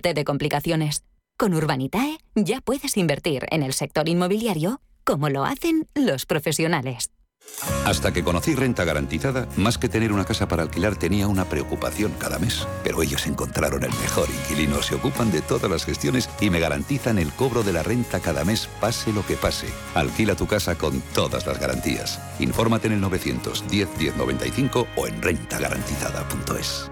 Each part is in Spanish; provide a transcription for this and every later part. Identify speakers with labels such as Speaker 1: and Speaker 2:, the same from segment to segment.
Speaker 1: de complicaciones. Con Urbanitae ya puedes invertir en el sector inmobiliario como lo hacen los profesionales.
Speaker 2: Hasta que conocí Renta Garantizada, más que tener una casa para alquilar tenía una preocupación cada mes. Pero ellos encontraron el mejor inquilino, se ocupan de todas las gestiones y me garantizan el cobro de la renta cada mes, pase lo que pase. Alquila tu casa con todas las garantías. Infórmate en el 910 1095 o en rentagarantizada.es.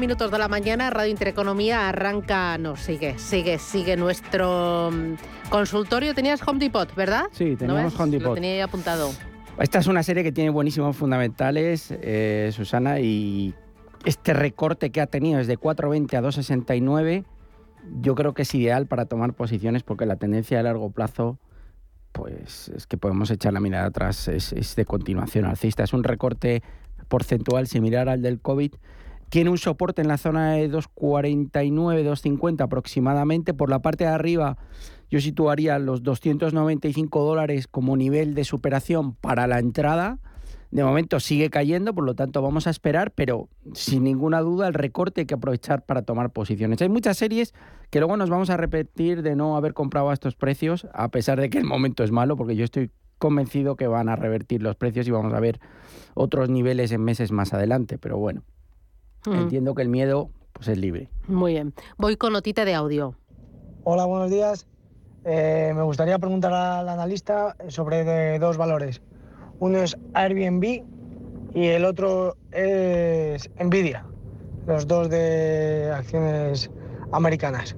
Speaker 3: Minutos de la mañana, Radio Intereconomía arranca, no, sigue, sigue, sigue nuestro mm, consultorio. Tenías Home Depot, ¿verdad?
Speaker 4: Sí, teníamos Home Depot.
Speaker 3: Lo tenía apuntado.
Speaker 4: Esta es una serie que tiene buenísimos fundamentales, eh, Susana, y este recorte que ha tenido desde 4.20 a 2.69, yo creo que es ideal para tomar posiciones porque la tendencia a largo plazo, pues es que podemos echar la mirada atrás, es, es de continuación alcista. Es un recorte porcentual similar al del COVID tiene un soporte en la zona de 2,49, 2,50 aproximadamente. Por la parte de arriba yo situaría los 295 dólares como nivel de superación para la entrada. De momento sigue cayendo, por lo tanto vamos a esperar, pero sin ninguna duda el recorte hay que aprovechar para tomar posiciones. Hay muchas series que luego nos vamos a repetir de no haber comprado a estos precios, a pesar de que el momento es malo, porque yo estoy convencido que van a revertir los precios y vamos a ver otros niveles en meses más adelante, pero bueno, entiendo que el miedo pues es libre.
Speaker 3: Muy bien. Voy con notita de audio.
Speaker 5: Hola, buenos días. Eh, me gustaría preguntar al analista sobre dos valores. Uno es Airbnb y el otro es Nvidia. Los dos de acciones americanas.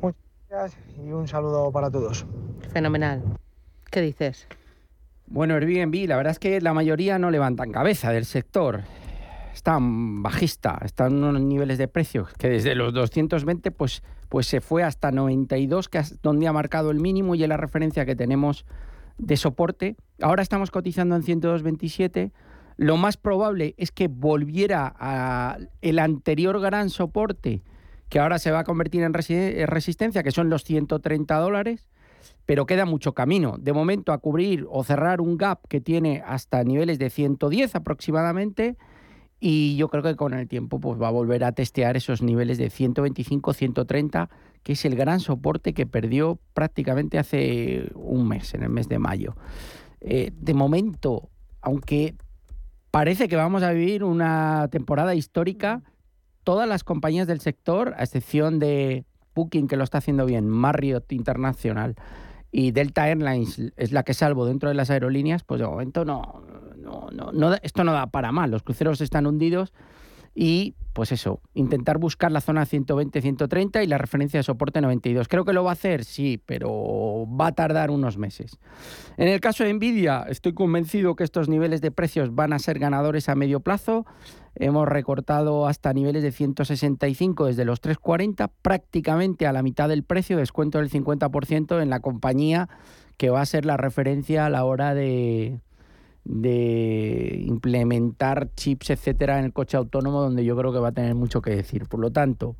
Speaker 5: Muchas gracias y un saludo para todos.
Speaker 3: Fenomenal. ¿Qué dices?
Speaker 4: Bueno, Airbnb, la verdad es que la mayoría no levantan cabeza del sector está bajista, está en unos niveles de precios que desde los 220 pues, pues se fue hasta 92, que es donde ha marcado el mínimo y es la referencia que tenemos de soporte. Ahora estamos cotizando en 102.27. Lo más probable es que volviera a el anterior gran soporte, que ahora se va a convertir en resistencia, que son los 130 dólares, pero queda mucho camino. De momento a cubrir o cerrar un gap que tiene hasta niveles de 110 aproximadamente y yo creo que con el tiempo pues, va a volver a testear esos niveles de 125, 130, que es el gran soporte que perdió prácticamente hace un mes, en el mes de mayo. Eh, de momento, aunque parece que vamos a vivir una temporada histórica, todas las compañías del sector, a excepción de Booking, que lo está haciendo bien, Marriott Internacional y Delta Airlines es la que salvo dentro de las aerolíneas, pues de momento no, no, esto no da para mal. Los cruceros están hundidos y, pues eso, intentar buscar la zona 120-130 y la referencia de soporte 92. Creo que lo va a hacer, sí, pero va a tardar unos meses. En el caso de Nvidia, estoy convencido que estos niveles de precios van a ser ganadores a medio plazo. Hemos recortado hasta niveles de 165 desde los 340, prácticamente a la mitad del precio, descuento del 50% en la compañía que va a ser la referencia a la hora de, de implementar chips, etcétera, en el coche autónomo, donde yo creo que va a tener mucho que decir. Por lo tanto,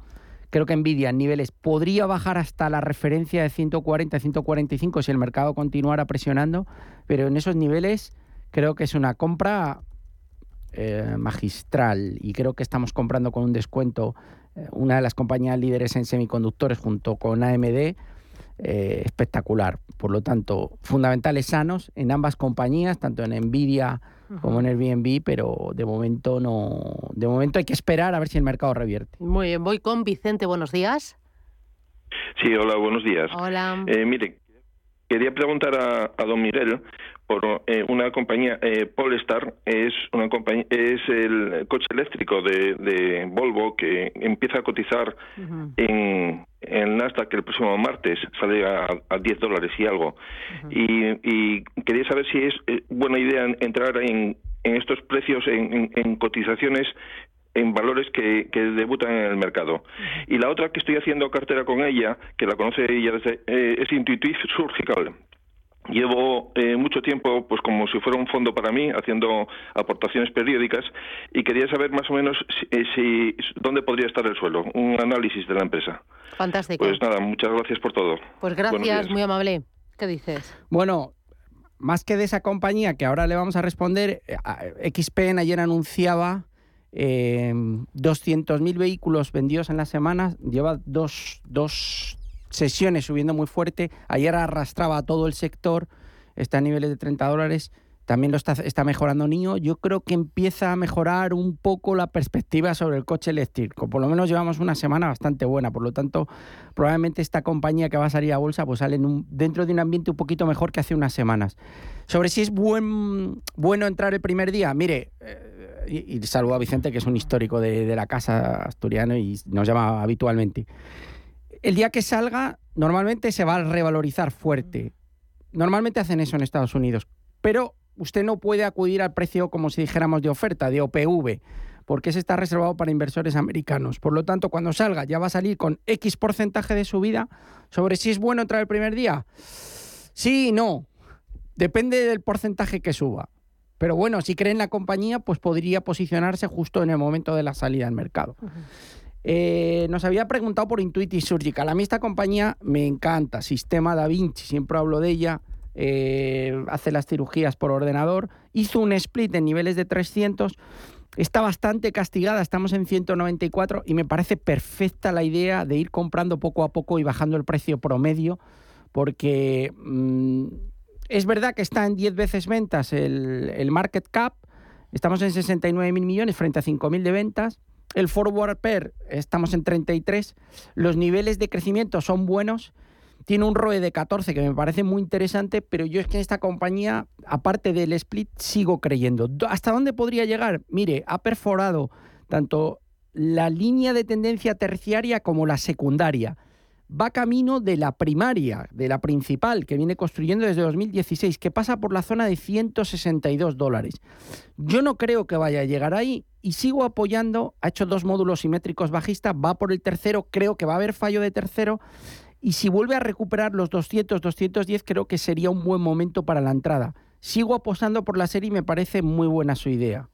Speaker 4: creo que Nvidia en niveles podría bajar hasta la referencia de 140, 145 si el mercado continuara presionando, pero en esos niveles creo que es una compra eh, magistral y creo que estamos comprando con un descuento eh, una de las compañías líderes en semiconductores junto con AMD, eh, espectacular. Por lo tanto, fundamentales sanos en ambas compañías, tanto en Nvidia como en Airbnb, pero de momento no, de momento hay que esperar a ver si el mercado revierte.
Speaker 3: Muy bien, voy con Vicente, buenos días.
Speaker 6: Sí, hola, buenos días.
Speaker 3: Hola.
Speaker 6: Eh, mire, quería preguntar a, a don Miguel por eh, una compañía, eh, Polestar, es una compañía, es el coche eléctrico de, de Volvo que empieza a cotizar en, en Nasdaq el próximo martes, sale a, a 10 dólares y algo. y, y quería saber si es eh, buena idea entrar en, en estos precios, en, en- en cotizaciones en valores que, que debutan en el mercado. Y la otra que estoy haciendo cartera con ella, que la conoce ella desde, eh, es Intuitive Surgical. Llevo eh, mucho tiempo, pues como si fuera un fondo para mí, haciendo aportaciones periódicas y quería saber más o menos si, eh, si- dónde podría estar el suelo, un análisis de la empresa.
Speaker 3: Fantástico.
Speaker 6: Pues nada, muchas gracias por todo.
Speaker 3: Pues gracias, muy amable. ¿Qué dices?
Speaker 4: Bueno, más que de esa compañía que ahora le vamos a responder, eh, XPN ayer anunciaba eh, 200.000 vehículos vendidos en la semana, lleva dos, dos sesiones subiendo muy fuerte, ayer arrastraba a todo el sector, está a niveles de 30 dólares, también lo está, está mejorando NIO, yo creo que empieza a mejorar un poco la perspectiva sobre el coche eléctrico, por lo menos llevamos una semana bastante buena, por lo tanto probablemente esta compañía que va a salir a bolsa pues sale en un- dentro de un ambiente un poquito mejor que hace unas semanas. Sobre si es buen, bueno entrar el primer día, mire, eh, y, y saludo a Vicente, que es un histórico de, de la casa asturiano y nos llama habitualmente. El día que salga, normalmente se va a revalorizar fuerte. Normalmente hacen eso en Estados Unidos, pero usted no puede acudir al precio como si dijéramos de oferta, de OPV, porque ese está reservado para inversores americanos. Por lo tanto, cuando salga ya va a salir con X porcentaje de subida. Sobre si es bueno entrar el primer día, sí y no. Depende del porcentaje que suba. Pero bueno, si cree en la compañía, pues podría posicionarse justo en el momento de la salida al mercado. Eh, nos había preguntado por Intuitive Surgical. A mí esta compañía me encanta. Sistema Da Vinci, siempre hablo de ella. eh, hace las cirugías por ordenador. Hizo un split en niveles de 300. Está bastante castigada, estamos en 194 y me parece perfecta la idea de ir comprando poco a poco y bajando el precio promedio porque mm, es verdad que está en 10 veces ventas el, el market cap, estamos en 69 mil millones frente a 5 mil de ventas, el forward pair estamos en 33, los niveles de crecimiento son buenos, tiene un ROE de 14 que me parece muy interesante, pero yo es que en esta compañía, aparte del split, sigo creyendo. Do- ¿Hasta dónde podría llegar? Mire, ha perforado tanto la línea de tendencia terciaria como la secundaria. Va camino de la primaria, de la principal, que viene construyendo desde 2016, que pasa por la zona de 162 dólares. Yo no creo que vaya a llegar ahí y sigo apoyando. Ha hecho dos módulos simétricos bajistas, va por el tercero, creo que va a haber fallo de tercero. Y si vuelve a recuperar los 200, 210, creo que sería un buen momento para la entrada. Sigo apostando por la serie y me parece muy buena su idea,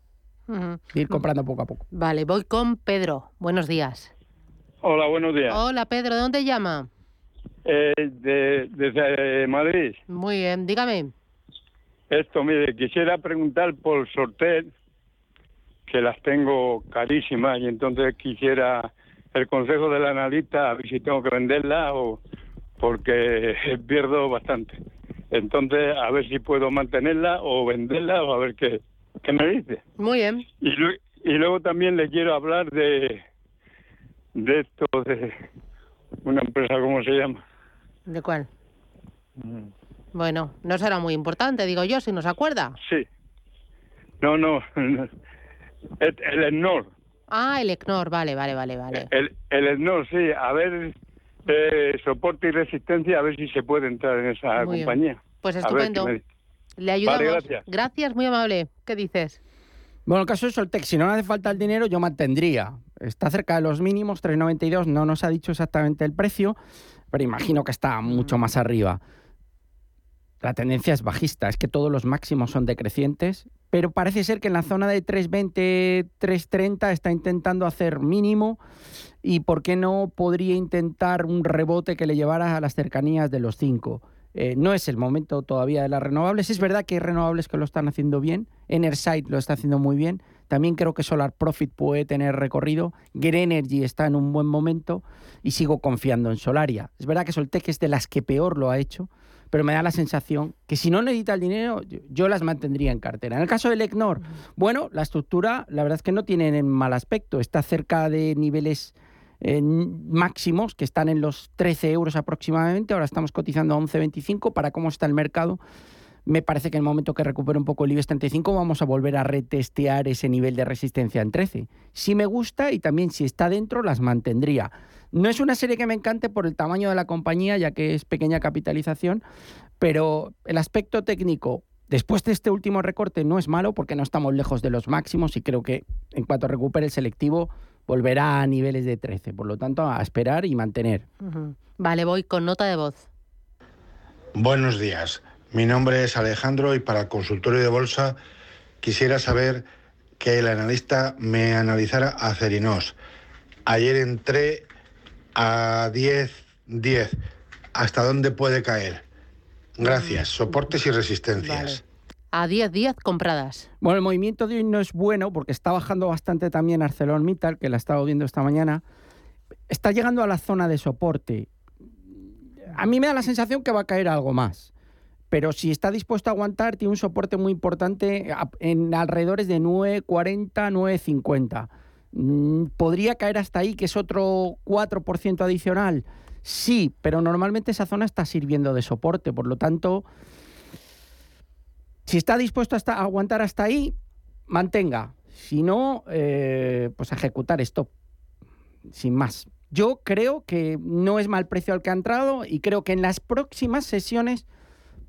Speaker 4: ir comprando poco a poco.
Speaker 3: Vale, voy con Pedro. Buenos días.
Speaker 7: Hola, buenos días.
Speaker 3: Hola, Pedro, ¿de dónde llama?
Speaker 7: Eh, de- desde Madrid.
Speaker 3: Muy bien, dígame.
Speaker 7: Esto, mire, quisiera preguntar por Sortel, que las tengo carísimas, y entonces quisiera el consejo del analista, a ver si tengo que venderla o porque pierdo bastante. Entonces, a ver si puedo mantenerla o venderla o a ver qué, qué me dice.
Speaker 3: Muy bien.
Speaker 7: Y, y luego también le quiero hablar de, de esto, de una empresa, ¿cómo se llama?
Speaker 3: ¿De cuál? Bueno, no será muy importante, digo yo, si nos acuerda.
Speaker 7: Sí. No, no. El, el.
Speaker 3: Ah, el ECNOR, vale, vale, vale, vale.
Speaker 7: El, el ESNOR, sí. A ver, eh, soporte y resistencia, a ver si se puede entrar en esa
Speaker 3: Muy bien.
Speaker 7: compañía.
Speaker 3: Pues estupendo.
Speaker 7: me.
Speaker 3: Le ayudamos.
Speaker 7: Vale, gracias.
Speaker 3: muy amable. ¿Qué dices?
Speaker 4: Bueno, el caso de Soltec, si no le hace falta el dinero, yo mantendría. Está cerca de los mínimos, 3,92, no nos ha dicho exactamente el precio, pero imagino que está mucho más arriba. La tendencia es bajista, es que todos los máximos son decrecientes, pero parece ser que en la zona de 3,20, 3,30 está intentando hacer mínimo y por qué no podría intentar un rebote que le llevara a las cercanías de los 5. Eh, no es el momento todavía de las renovables. Es verdad que hay renovables que lo están haciendo bien. Enerside lo está haciendo muy bien. También creo que Solar Profit puede tener recorrido. Greenergy está en un buen momento y sigo confiando en Solaria. Es verdad que Soltec es de las que peor lo ha hecho, pero me da la sensación que si no necesita el dinero, yo, las mantendría en cartera. En el caso del ECNOR, bueno, la estructura, la verdad es que no tiene mal aspecto. Está cerca de niveles máximos que están en los 13 euros aproximadamente. Ahora estamos cotizando a 11.25 para cómo está el mercado me parece que en el momento que recupere un poco el IBEX 35 vamos a volver a retestear ese nivel de resistencia en 13. Si me gusta y también si está dentro las mantendría. No es una serie que me encante por el tamaño de la compañía, ya que es pequeña capitalización, pero el aspecto técnico después de este último recorte no es malo porque no estamos lejos de los máximos y creo que en cuanto recupere el selectivo volverá a niveles de 13. Por lo tanto, a esperar y mantener.
Speaker 3: Vale, voy con nota de voz.
Speaker 8: Buenos días. Mi nombre es Alejandro y para el consultorio de bolsa quisiera saber que el analista me analizara a Cerinos. Ayer entré a 10, 10. ¿Hasta dónde puede caer? Gracias. Soportes y resistencias.
Speaker 3: A 10 10 compradas.
Speaker 4: Bueno, el movimiento de hoy no es bueno porque está bajando bastante también ArcelorMittal, que la he viendo esta mañana. Está llegando a la zona de soporte. A mí me da la sensación que va a caer algo más pero si está dispuesto a aguantar, tiene un soporte muy importante en alrededores de 9,40, 9,50. Mm, ¿Podría caer hasta ahí, que es otro 4% adicional? Sí, pero normalmente esa zona está sirviendo de soporte, por lo tanto, si está dispuesto a aguantar hasta ahí, mantenga. Si no, eh, pues ejecutar stop, sin más. Yo creo que no es mal precio al que ha entrado y creo que en las próximas sesiones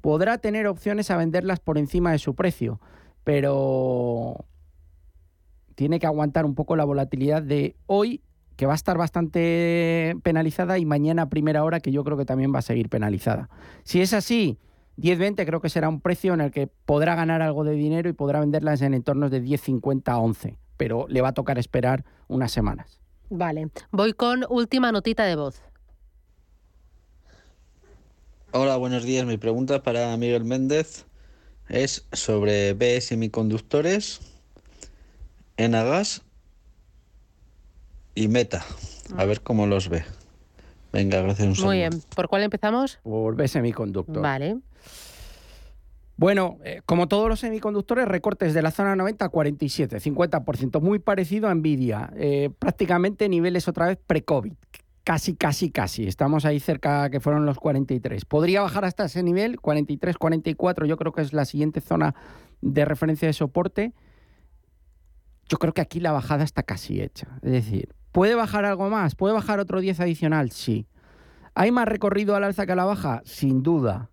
Speaker 4: podrá tener opciones a venderlas por encima de su precio, pero tiene que aguantar un poco la volatilidad de hoy, que va a estar bastante penalizada, y mañana a primera hora, que yo creo que también va a seguir penalizada. Si es así, 10-20 creo que será un precio en el que podrá ganar algo de dinero y podrá venderlas en entornos de 10-50 a 11, pero le va a tocar esperar unas semanas.
Speaker 3: Vale, voy con última notita de voz.
Speaker 9: Hola, buenos días. Mi pregunta para Miguel Méndez es sobre B semiconductores, Enagas y Meta. A ver cómo los ve. Venga, gracias.
Speaker 3: Un Muy bien. ¿Por cuál empezamos?
Speaker 4: Por B semiconductor.
Speaker 3: Vale.
Speaker 4: Bueno, eh, como todos los semiconductores, recortes de la zona 90 a 47, 50%, muy parecido a Nvidia, eh, prácticamente niveles otra vez pre-COVID, casi, casi, casi. Estamos ahí cerca que fueron los 43. Podría bajar hasta ese nivel, 43, 44, yo creo que es la siguiente zona de referencia de soporte. Yo creo que aquí la bajada está casi hecha. Es decir, ¿puede bajar algo más? ¿Puede bajar otro 10 adicional? Sí. ¿Hay más recorrido al alza que a la baja? Sin duda.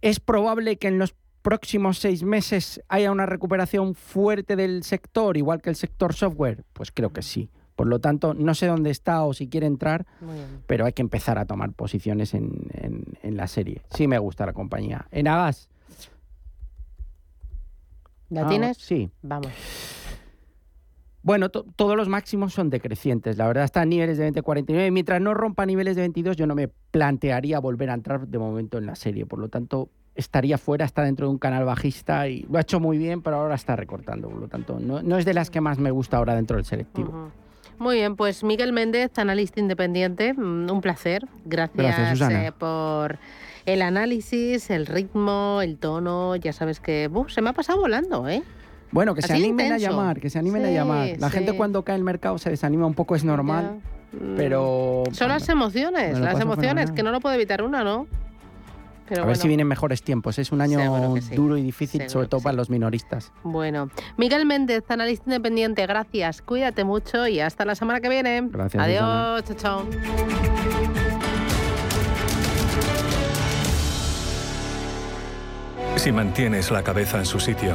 Speaker 4: ¿Es probable que en los próximos seis meses haya una recuperación fuerte del sector, igual que el sector software? Pues creo que sí. Por lo tanto, no sé dónde está o si quiere entrar, pero hay que empezar a tomar posiciones en, la serie. Sí me gusta la compañía. En Agas.
Speaker 3: ¿La tienes?
Speaker 4: Sí.
Speaker 3: Vamos.
Speaker 4: Bueno, todos los máximos son decrecientes. La verdad está a niveles de 20-49. Mientras no rompa niveles de 22, yo no me plantearía volver a entrar de momento en la serie. Por lo tanto, estaría fuera, está dentro de un canal bajista y lo ha hecho muy bien, pero ahora está recortando. Por lo tanto, no, es de las que más me gusta ahora dentro del selectivo.
Speaker 3: Muy bien, pues Miguel Méndez, analista independiente, mm, un placer. Gracias, eh, por el análisis, el ritmo, el tono. Ya sabes que se me ha pasado volando, ¿eh?
Speaker 4: Bueno, que se animen a llamar, que se animen a llamar. La gente cuando cae el mercado se desanima un poco, es normal. Pero.
Speaker 3: Son las emociones, las emociones, que no lo puede evitar una, ¿no?
Speaker 4: a ver si vienen mejores tiempos. Es un año duro y difícil, sobre todo para los minoristas.
Speaker 3: Bueno, Miguel Méndez, analista independiente, gracias. Cuídate mucho y hasta la semana que viene.
Speaker 4: Gracias.
Speaker 3: Adiós, chao, chao.
Speaker 10: Si mantienes la cabeza en su sitio,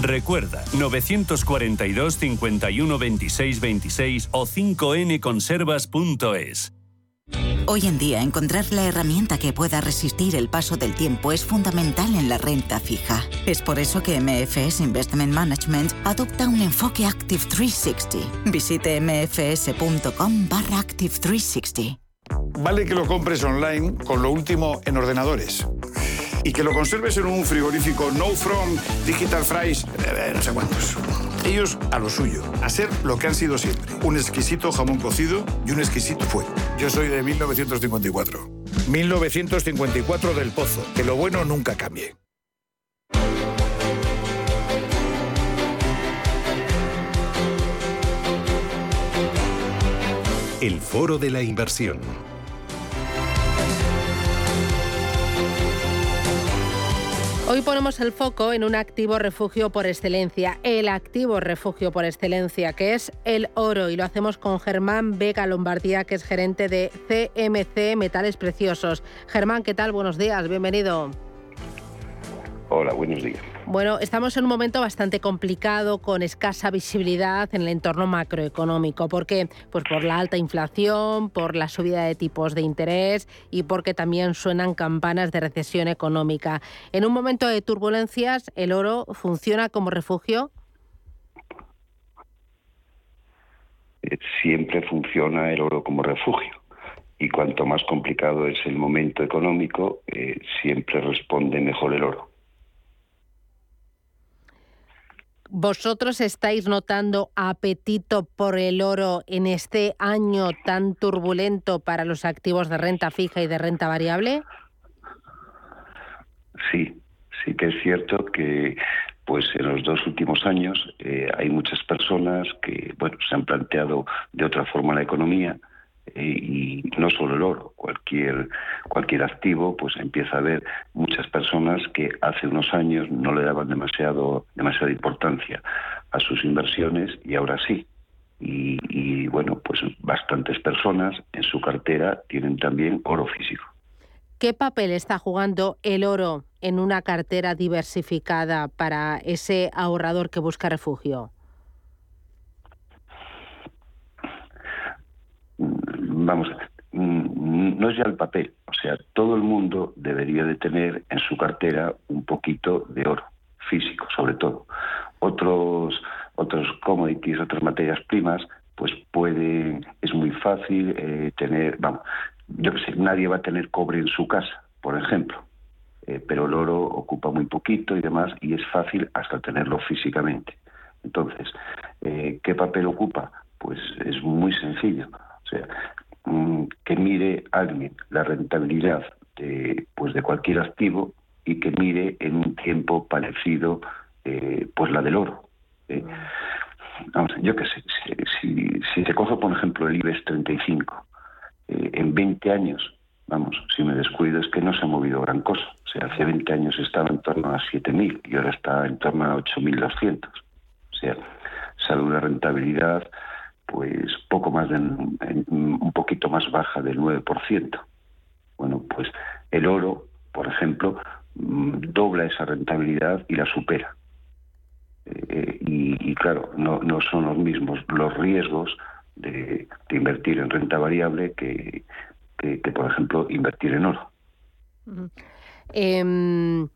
Speaker 11: Recuerda, 942 51 26 26 o 5nconservas.es.
Speaker 12: Hoy en día encontrar la herramienta que pueda resistir el paso del tiempo es fundamental en la renta fija. Es por eso que MFS Investment Management adopta un enfoque Active 360. Visite mfs.com barra Active 360.
Speaker 13: Vale que lo compres online con lo último en ordenadores y que lo conserves en un frigorífico No From, Digital Fries, eh, no sé cuántos. Ellos a lo suyo, a ser lo que han sido siempre. Un exquisito jamón cocido y un exquisito fuego. Yo soy de 1954. 1954 del Pozo. Que lo bueno nunca cambie.
Speaker 14: El Foro de la Inversión.
Speaker 3: Hoy ponemos el foco en un activo refugio por excelencia, el activo refugio por excelencia, que es el oro, y lo hacemos con Germán Vega Lombardía, que es gerente de CMC Metales Preciosos. Germán, ¿qué tal? Buenos días, bienvenido.
Speaker 15: Hola, buenos días.
Speaker 3: Bueno, estamos en un momento bastante complicado, con escasa visibilidad en el entorno macroeconómico. ¿Por qué? Pues por la alta inflación, por la subida de tipos de interés y porque también suenan campanas de recesión económica. En un momento de turbulencias, ¿el oro funciona como refugio?
Speaker 15: Eh, siempre funciona el oro como refugio. Y cuanto más complicado es el momento económico, eh, siempre responde mejor el oro.
Speaker 3: ¿Vosotros estáis notando apetito por el oro en este año tan turbulento para los activos de renta fija y de renta variable?
Speaker 15: Sí, sí que es cierto que pues en los dos últimos años eh, hay muchas personas que bueno se han planteado de otra forma la economía y no solo el oro, cualquier, cualquier activo, pues empieza a ver muchas personas que hace unos años no le daban demasiado, demasiada importancia a sus inversiones y ahora sí. Y bueno, pues bastantes personas en su cartera tienen también oro físico.
Speaker 3: ¿Qué papel está jugando el oro en una cartera diversificada para ese ahorrador que busca refugio?
Speaker 15: Vamos, mm, no es ya el papel, o sea, todo el mundo debería de tener en su cartera un poquito de oro físico, sobre todo. Otros otros commodities, otras materias primas, pues puede, es muy fácil eh, tener, vamos, yo que sé, nadie va a tener cobre en su casa, por ejemplo, eh, pero el oro ocupa muy poquito y demás, y es fácil hasta tenerlo físicamente. Entonces, eh, ¿qué papel ocupa? Pues es muy sencillo. O sea, Mm, que mire alguien la rentabilidad de, pues de cualquier activo y que mire en un tiempo parecido eh, pues la del oro. ¿eh? Vamos, yo qué sé, si, si, se coge por ejemplo el IBEX 35, eh, en 20 años, vamos, si me descuido es que no se ha movido gran cosa. O sea, hace 20 años estaba en torno a 7.000 y ahora está en torno a 8.200. O sea, salud de rentabilidad pues poco más de un poquito más baja del 9%. Bueno, pues el oro, por ejemplo, mm, dobla esa rentabilidad y la supera. Eh, y, claro, no, no son los mismos los riesgos de, invertir en renta variable que, que, por ejemplo, invertir en oro.
Speaker 3: Em,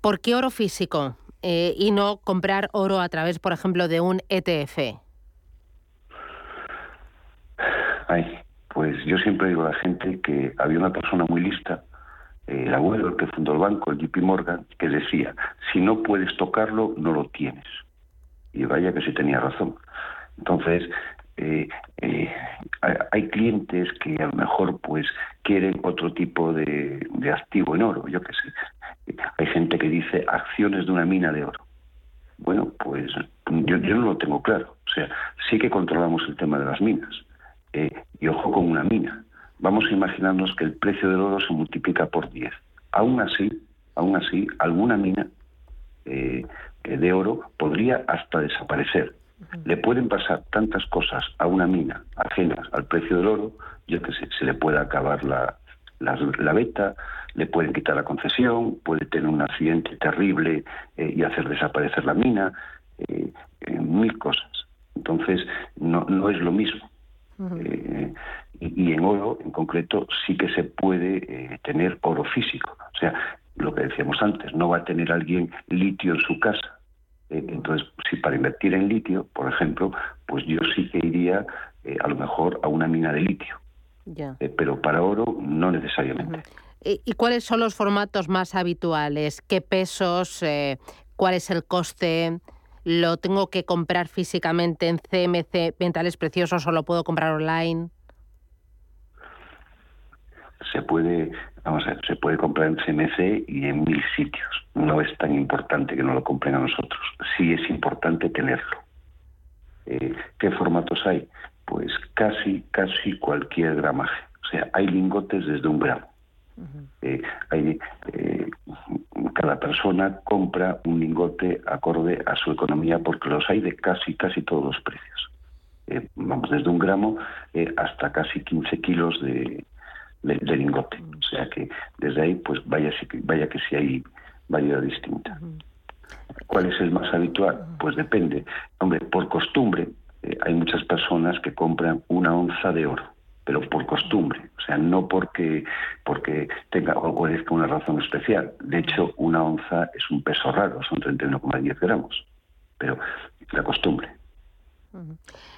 Speaker 3: ¿Por qué oro físico eh, y no comprar oro a través, por ejemplo, de un ETF?
Speaker 15: Ay, pues yo siempre digo a la gente que había una persona muy lista, eh, el abuelo, el que fundó el banco, el JP Morgan, que decía, si no puedes tocarlo, no lo tienes. Y vaya que sí tenía razón. Entonces, eh, eh, hay clientes que a lo mejor pues quieren otro tipo de, de activo en oro, yo qué sé. Hay gente que dice acciones de una mina de oro. Bueno, pues yo, yo no lo tengo claro. O sea, sí que controlamos el tema de las minas. Eh, y ojo con una mina. Vamos a imaginarnos que el precio del oro se multiplica por 10. Aún así, aún así, alguna mina eh, de oro podría hasta desaparecer. Le pueden pasar tantas cosas a una mina ajenas al precio del oro, yo que sé, se le puede acabar la, la, la beta, le pueden quitar la concesión, puede tener un accidente terrible eh, y hacer desaparecer la mina, eh, mil cosas. Entonces, no, no es lo mismo. Eh, y, en oro, en concreto, sí que se puede tener oro físico. O sea, lo que decíamos antes, no va a tener alguien litio en su casa. entonces, si para invertir en litio, por ejemplo, pues yo sí que iría a lo mejor a una mina de litio. pero para oro no necesariamente.
Speaker 3: ¿Y cuáles son los formatos más habituales? ¿Qué pesos? Eh, ¿Cuál es el coste? ¿Lo tengo que comprar físicamente en CMC Mentales Preciosos o lo puedo comprar online?
Speaker 15: Se puede, vamos a ver, se puede comprar en CMC y en mil sitios. No es tan importante que no lo compren a nosotros. Sí es importante tenerlo. Eh, ¿Qué formatos hay? Pues casi, casi cualquier gramaje. O sea, hay lingotes desde un gramo eh, hay, eh, cada persona compra un lingote acorde a su economía porque los hay de casi, casi todos los precios. Eh, vamos, desde un gramo hasta casi 15 kilos de, lingote. O sea que desde ahí, pues vaya, vaya que si hay variedad distinta. ¿Cuál es el más habitual? Pues depende. Hombre, por costumbre, hay muchas personas que compran una onza de oro pero por costumbre, o sea, no porque, porque tenga o obedezca una razón especial. De hecho, una onza es un peso raro, son 31,10 gramos, pero la costumbre.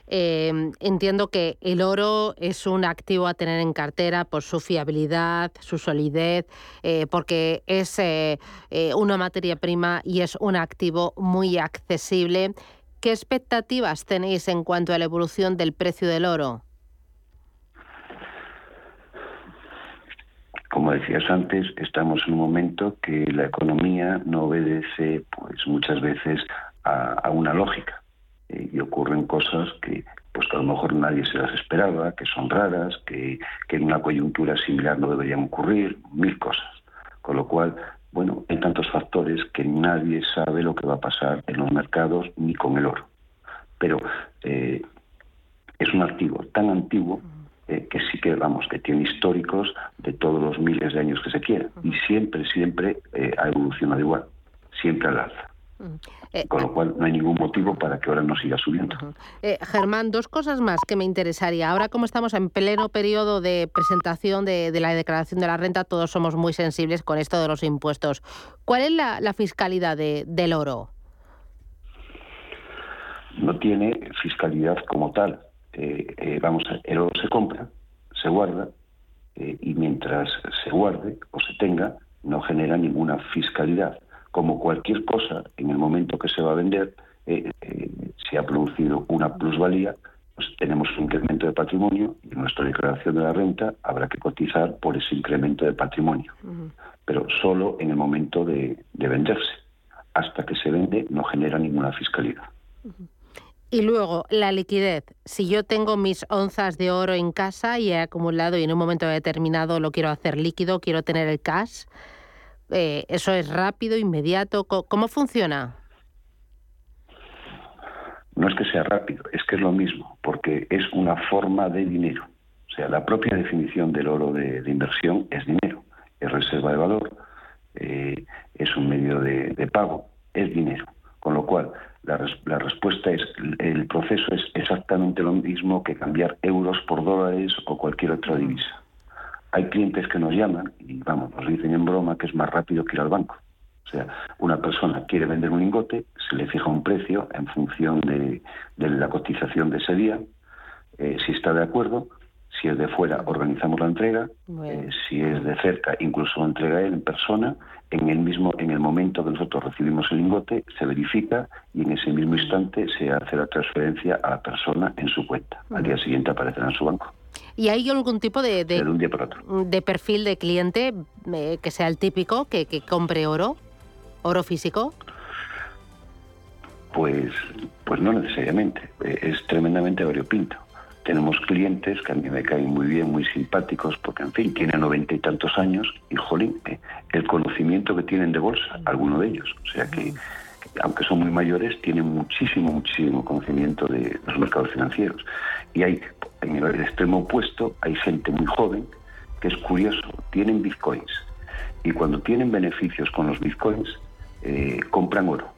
Speaker 3: Em, entiendo que el oro es un activo a tener en cartera por su fiabilidad, su solidez, eh, porque es eh, eh, una materia prima y es un activo muy accesible. ¿Qué expectativas tenéis en cuanto a la evolución del precio del oro?
Speaker 15: Como decías antes, estamos en un momento que la economía no obedece pues muchas veces a, una lógica eh, y ocurren cosas que pues a lo mejor nadie se las esperaba, que son raras, que, que en una coyuntura similar no deberían ocurrir, mil cosas. Con lo cual, bueno, hay tantos factores que nadie sabe lo que va a pasar en los mercados ni con el oro. Pero eh, es un activo tan antiguo eh, que sí que, vamos, que tiene históricos de todos los miles de años que se quiera. Y siempre, siempre eh, ha evolucionado igual, siempre al alza. Eh, Con lo cual no hay ningún motivo para que ahora no siga subiendo.
Speaker 3: Germán, dos cosas más que me interesaría. Ahora como estamos en pleno periodo de presentación de, la declaración de la renta, todos somos muy sensibles con esto de los impuestos. ¿Cuál es la, fiscalidad del oro?
Speaker 15: No tiene fiscalidad como tal. Eh, eh, vamos, el oro se compra, se guarda, eh, y mientras se guarde o se tenga, no genera ninguna fiscalidad. Como cualquier cosa, en el momento que se va a vender, se ha producido una plusvalía, pues tenemos un incremento de patrimonio y en nuestra declaración de la renta habrá que cotizar por ese incremento de patrimonio, pero solo en el momento de, venderse. Hasta que se vende no genera ninguna fiscalidad.
Speaker 3: Y luego, la liquidez. Si yo tengo mis onzas de oro en casa y he acumulado y en un momento determinado lo quiero hacer líquido, quiero tener el cash, eh, ¿eso es rápido, inmediato? ¿Cómo, funciona?
Speaker 15: No es que sea rápido, es que es lo mismo, porque es una forma de dinero. O sea, la propia definición del oro de, inversión es dinero, es reserva de valor, eh, es un medio de pago, es dinero. Con lo cual, la, respuesta es, el proceso es exactamente lo mismo que cambiar euros por dólares o cualquier otra divisa. Hay clientes que nos llaman y, vamos, nos dicen en broma que es más rápido que ir al banco. O sea, una persona quiere vender un lingote, se le fija un precio en función de, la cotización de ese día. Eh, si está de acuerdo, si es de fuera, organizamos la entrega. Eh, si es de cerca, incluso la entrega él en persona. En el mismo, en el momento que nosotros recibimos el lingote, se verifica y en ese mismo instante se hace la transferencia a la persona en su cuenta. Al día siguiente aparecerá en su banco.
Speaker 3: ¿Y hay algún tipo de, de, perfil de cliente eh, que sea el típico, que, que compre oro, oro físico?
Speaker 15: Pues, pues no necesariamente, es tremendamente variopinto. Tenemos clientes que a mí me caen muy bien, muy simpáticos, porque en fin, tienen noventa y tantos años y, jolín, eh, el conocimiento que tienen de bolsa, alguno de ellos. O sea que, aunque son muy mayores, tienen muchísimo, muchísimo conocimiento de los mercados financieros. Y hay, en el extremo opuesto, hay gente muy joven que es curioso, tienen bitcoins y cuando tienen beneficios con los bitcoins, eh, compran oro.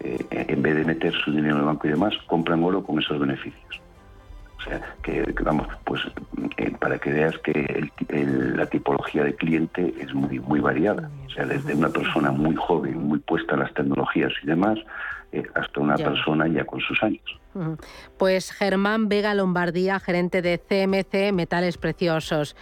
Speaker 15: Eh, en vez de meter su dinero en el banco y demás, compran oro con esos beneficios. O sea, que, vamos, pues eh, para que veas que la tipología de cliente es muy, muy variada. O sea, desde una persona muy joven, muy puesta a las tecnologías y demás, eh, hasta una persona ya con sus años.
Speaker 3: Pues Germán Vega Lombardía, gerente de CMC Metales Preciosos.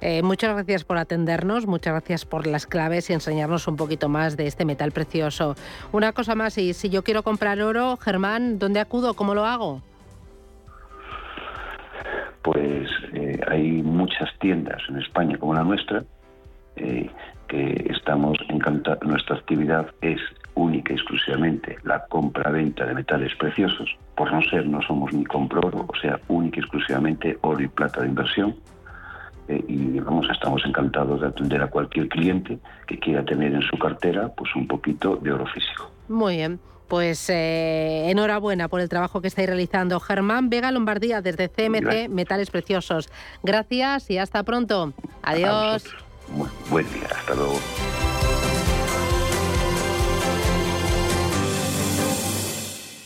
Speaker 3: Eh, muchas gracias por atendernos, muchas gracias por las claves y enseñarnos un poquito más de este metal precioso. Una cosa más, y si yo quiero comprar oro, Germán, ¿dónde acudo? ¿Cómo lo hago?
Speaker 15: Pues eh, hay muchas tiendas en España como la nuestra eh, que estamos encantados. Nuestra actividad es única y exclusivamente la compra-venta de metales preciosos. Por no ser, no somos ni compro oro, o sea, única y exclusivamente oro y plata de inversión. Eh, y vamos, estamos encantados de atender a cualquier cliente que quiera tener en su cartera pues un poquito de oro físico.
Speaker 3: Muy bien. Pues eh, enhorabuena por el trabajo que estáis realizando. Germán Vega Lombardía desde CMC Metales Preciosos. Gracias y hasta pronto. Adiós.
Speaker 15: Buen día, hasta luego.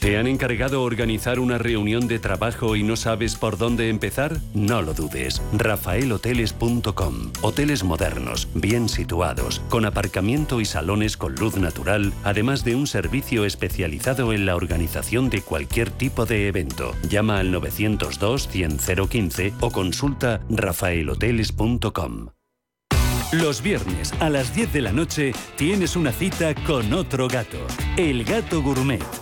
Speaker 11: ¿Te han encargado organizar una reunión de trabajo y no sabes por dónde empezar? No lo dudes. rafaelhoteles.com. Hoteles modernos, bien situados, con aparcamiento y salones con luz natural, además de un servicio especializado en la organización de cualquier tipo de evento. Llama al 902 100 015 o consulta rafaelhoteles.com. Los viernes a las 10 de la noche tienes una cita con otro gato, el gato gourmet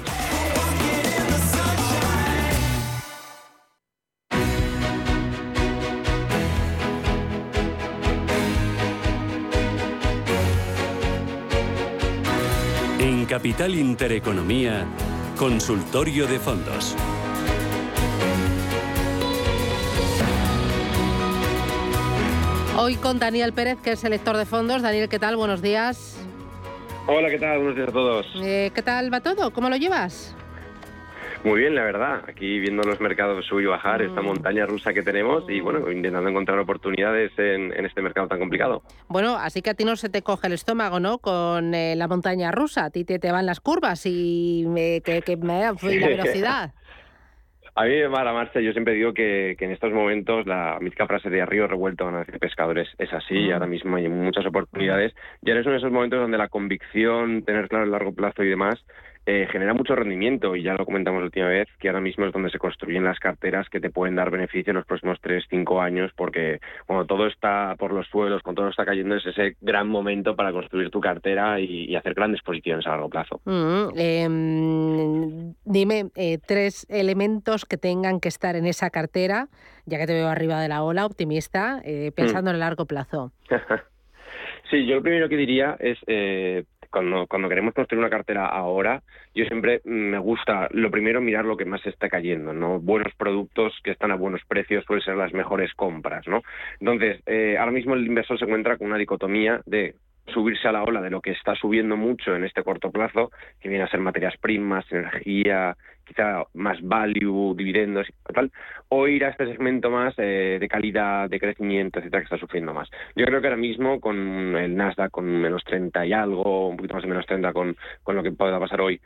Speaker 11: Capital Intereconomía, Consultorio de Fondos.
Speaker 3: Hoy con Daniel Pérez, que es selector de fondos. Daniel, ¿qué tal? Buenos días.
Speaker 16: Hola, ¿qué tal? Buenos días a todos.
Speaker 3: Eh, ¿Qué tal va todo? ¿Cómo lo llevas?
Speaker 16: Muy bien, la verdad. Aquí viendo los mercados subir y bajar, esta mm. montaña rusa que tenemos y bueno, intentando encontrar oportunidades en, este mercado tan complicado.
Speaker 3: Bueno, así que a ti no se te coge el estómago, ¿no? Con eh, la montaña rusa. A ti te, te van las curvas y que, me da la velocidad.
Speaker 16: A mí la marcha. Yo siempre digo que, en estos momentos la mítica frase de río revuelto van a decir pescadores es así. Mm. Ahora mismo hay muchas oportunidades. Ya no son esos momentos donde la convicción, tener claro el largo plazo y demás eh, genera mucho rendimiento y ya lo comentamos la última vez que ahora mismo es donde se construyen las carteras que te pueden dar beneficio en los próximos 3, 5 años porque cuando todo está por los suelos, cuando todo está cayendo es ese gran momento para construir tu cartera y, hacer grandes posiciones a largo plazo.
Speaker 3: Mm, em, dime eh, tres elementos que tengan que estar en esa cartera, ya que te veo arriba de la ola, optimista, eh, pensando mm. en el largo plazo.
Speaker 16: sí, yo lo primero que diría es cuando, cuando queremos construir una cartera ahora, yo siempre me gusta, lo primero, mirar lo que más está cayendo, ¿no? Buenos productos que están a buenos precios suelen ser las mejores compras, ¿no? Entonces, eh, ahora mismo el inversor se encuentra con una dicotomía de subirse a la ola de lo que está subiendo mucho en este corto plazo, que viene a ser materias primas, energía, quizá más value, dividendos y tal, o ir a este segmento más eh, de calidad, de crecimiento, etcétera, que está sufriendo más. Yo creo que ahora mismo con el Nasdaq con menos 30 y algo, un poquito más de menos 30 con, con lo que pueda pasar hoy,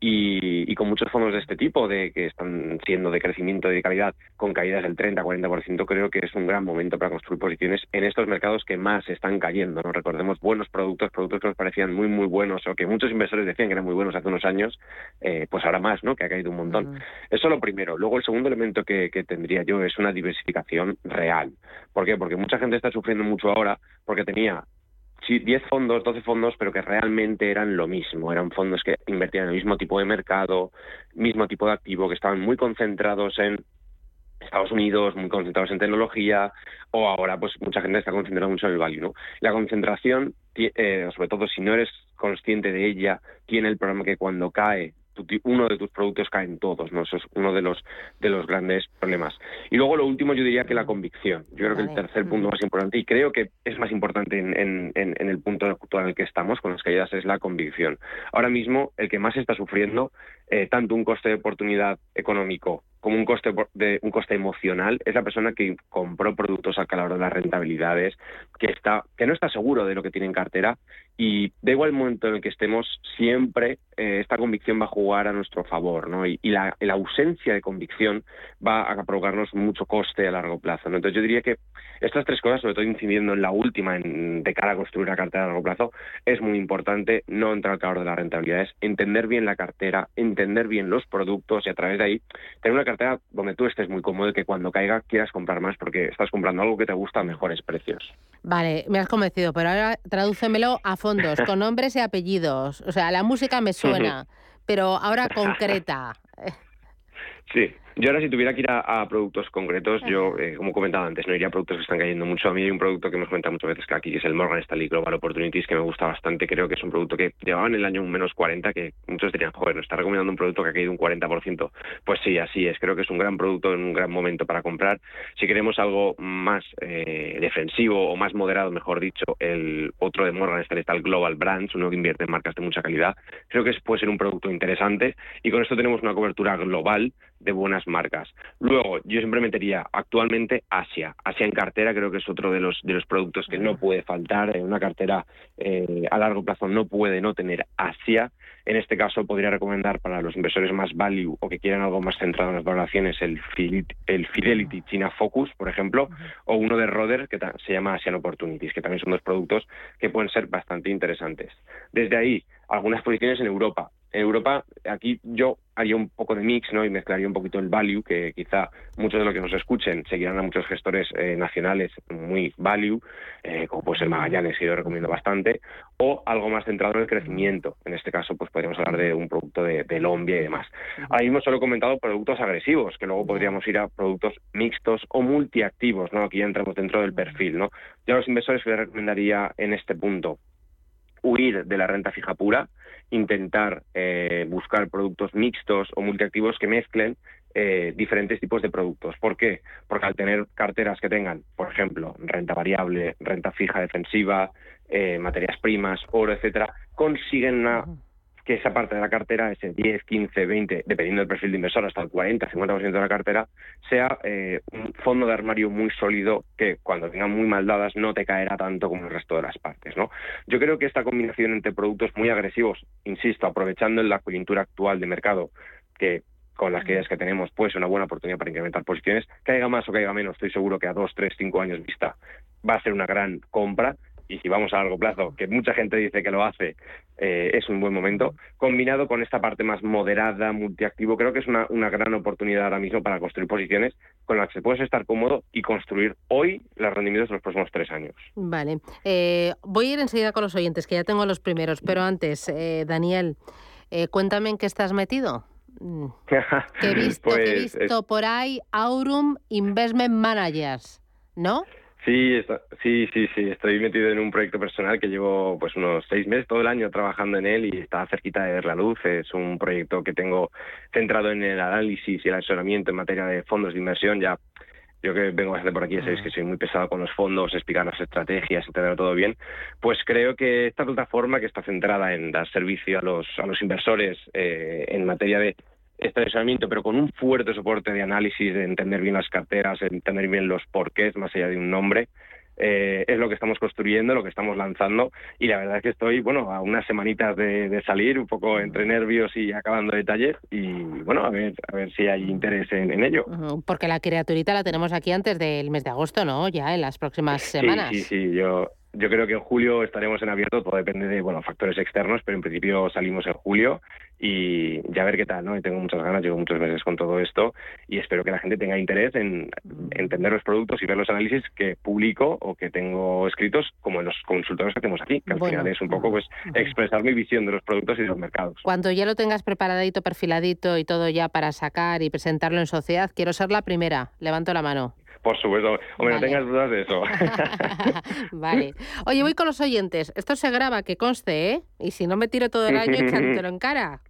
Speaker 16: y, con muchos fondos de este tipo, de que están siendo de crecimiento y de calidad, con caídas del 30-40%, creo que es un gran momento para construir posiciones en estos mercados que más están cayendo. ¿no? Recordemos buenos productos, productos que nos parecían muy, muy buenos o que muchos inversores decían que eran muy buenos hace unos años, eh, pues ahora más, ¿no? que ha caído un montón. Eso es lo primero. Luego, el segundo elemento que, que tendría yo es una diversificación real. ¿Por qué? Porque mucha gente está sufriendo mucho ahora porque tenía 10 fondos, 12 fondos, pero que realmente eran lo mismo. Eran fondos que invertían en el mismo tipo de mercado, mismo tipo de activo, que estaban muy concentrados en Estados Unidos, muy concentrados en tecnología, o ahora pues mucha gente está concentrada mucho en el value. La concentración, eh, sobre todo si no eres consciente de ella, tiene el problema que cuando cae uno de tus productos caen todos, ¿no? Eso es uno de los, de los grandes problemas. Y luego lo último yo diría que la convicción. Yo creo que el tercer punto más importante, y creo que es más importante en, en, el punto actual en el que estamos con las caídas, es la convicción. Ahora mismo el que más está sufriendo, eh, tanto un coste de oportunidad económico como un coste de un coste emocional es la persona que compró productos al calor de las rentabilidades que está que no está seguro de lo que tiene en cartera y da igual el momento en el que estemos, siempre eh, esta convicción va a jugar a nuestro favor, ¿no? Y, la, ausencia de convicción va a provocarnos mucho coste a largo plazo, ¿no? Entonces yo diría que estas tres cosas, sobre todo incidiendo en la última, en, de cara a construir una cartera a largo plazo, es muy importante no entrar al calor de las rentabilidades, entender bien la cartera, entender bien los productos y a través de ahí tener una cartera donde tú estés muy cómodo y que cuando caiga quieras comprar más porque estás comprando algo que te gusta a mejores precios.
Speaker 3: Vale, me has convencido, pero ahora tradúcemelo a fondos, con nombres y apellidos. O sea, la música me suena, pero ahora concreta.
Speaker 16: Sí, yo ahora si tuviera que ir a, productos concretos, yo, eh, como comentaba antes, no iría a productos que están cayendo mucho. A mí hay un producto que me cuenta muchas veces que aquí, que es el Morgan Stanley Global Opportunities, que me gusta bastante. Creo que es un producto que llevaba en el año un menos 40, que muchos dirían, joder, nos está recomendando un producto que ha caído un 40%. Pues sí, así es. Creo que es un gran producto en un gran momento para comprar. Si queremos algo más eh, defensivo o más moderado, mejor dicho, el otro de Morgan Stanley está el Global Brands, uno que invierte en marcas de mucha calidad. Creo que puede ser un producto interesante y con esto tenemos una cobertura global de buenas marcas. Luego, yo siempre metería actualmente Asia. Asia en cartera creo que es otro de los, de los productos que no puede faltar. En una cartera eh, a largo plazo no puede no tener Asia. En este caso, podría recomendar para los inversores más value o que quieran algo más centrado en las valoraciones el, el Fidelity China Focus, por ejemplo, o uno de Roder que se llama Asian Opportunities, que también son dos productos que pueden ser bastante interesantes. Desde ahí, algunas posiciones en Europa. En Europa, aquí yo haría un poco de mix ¿no? y mezclaría un poquito el value, que quizá muchos de los que nos escuchen seguirán a muchos gestores eh, nacionales muy value, eh, como puede ser Magallanes, que yo recomiendo bastante, o algo más centrado en el crecimiento. En este caso, pues podríamos hablar de un producto de, de Lombia y demás. Ahora mismo solo he comentado productos agresivos, que luego podríamos ir a productos mixtos o multiactivos, ¿no? Aquí ya entramos dentro del perfil, ¿no? Yo a los inversores les recomendaría en este punto huir de la renta fija pura, intentar eh, buscar productos mixtos o multiactivos que mezclen eh, diferentes tipos de productos. ¿Por qué? Porque al tener carteras que tengan, por ejemplo, renta variable, renta fija defensiva, eh, materias primas, oro, etcétera, consiguen una que esa parte de la cartera, ese 10, 15, 20, dependiendo del perfil de inversor, hasta el 40, 50% de la cartera, sea eh, un fondo de armario muy sólido que cuando tenga muy mal dadas no te caerá tanto como el resto de las partes. ¿no? Yo creo que esta combinación entre productos muy agresivos, insisto, aprovechando la coyuntura actual de mercado, que con las caídas que tenemos, pues una buena oportunidad para incrementar posiciones. Caiga más o caiga menos, estoy seguro que a 2, 3, 5 años vista va a ser una gran compra y si vamos a largo plazo, que mucha gente dice que lo hace, eh, es un buen momento, combinado con esta parte más moderada, multiactivo, creo que es una, gran oportunidad ahora mismo para construir posiciones con las que puedes estar cómodo y construir hoy los rendimientos de los próximos tres años.
Speaker 3: Vale. Eh, voy a ir enseguida con los oyentes, que ya tengo los primeros, pero antes, eh, Daniel, cuéntame en qué estás metido. Mm. que he visto, que he pues, por ahí Aurum Investment Managers, ¿no?
Speaker 16: Sí, sí, sí, sí. Estoy metido en un proyecto personal que llevo pues unos seis meses, todo el año trabajando en él y está cerquita de ver la luz. Es un proyecto que tengo centrado en el análisis y el asesoramiento en materia de fondos de inversión. Ya yo que vengo bastante por aquí, ya sabéis que soy muy pesado con los fondos, explicar las estrategias, tener todo bien. Pues creo que esta plataforma que está centrada en dar servicio a los, a los inversores eh, en materia de este asesoramiento, pero con un fuerte soporte de análisis, de entender bien las carteras, de entender bien los porqués, más allá de un nombre. Eh, es lo que estamos construyendo, lo que estamos lanzando y la verdad es que estoy, bueno, a unas semanitas de, salir, un poco entre nervios y acabando detalles y bueno, a ver, a ver si hay interés en, ello.
Speaker 3: Porque la criaturita la tenemos aquí antes del mes de agosto, ¿no? Ya en las próximas semanas.
Speaker 16: Sí, sí, sí, yo yo creo que en julio estaremos en abierto, todo depende de bueno factores externos, pero en principio salimos en julio y ya ver qué tal, ¿no? Y tengo muchas ganas, llevo muchos meses con todo esto y espero que la gente tenga interés en entender los productos y ver los análisis que publico o que tengo escritos, como en los consultores que hacemos aquí, que al final es un poco pues expresar mi visión de los productos y de los mercados.
Speaker 3: Cuando ya lo tengas preparadito, perfiladito y todo ya para sacar y presentarlo en sociedad, quiero ser la primera. Levanto la mano.
Speaker 16: Por supuesto. Hombre, no tengas dudas de eso.
Speaker 3: vale. Oye, voy con los oyentes. Esto se graba, que conste, ¿eh? Y si no me tiro todo el año echándolo en cara.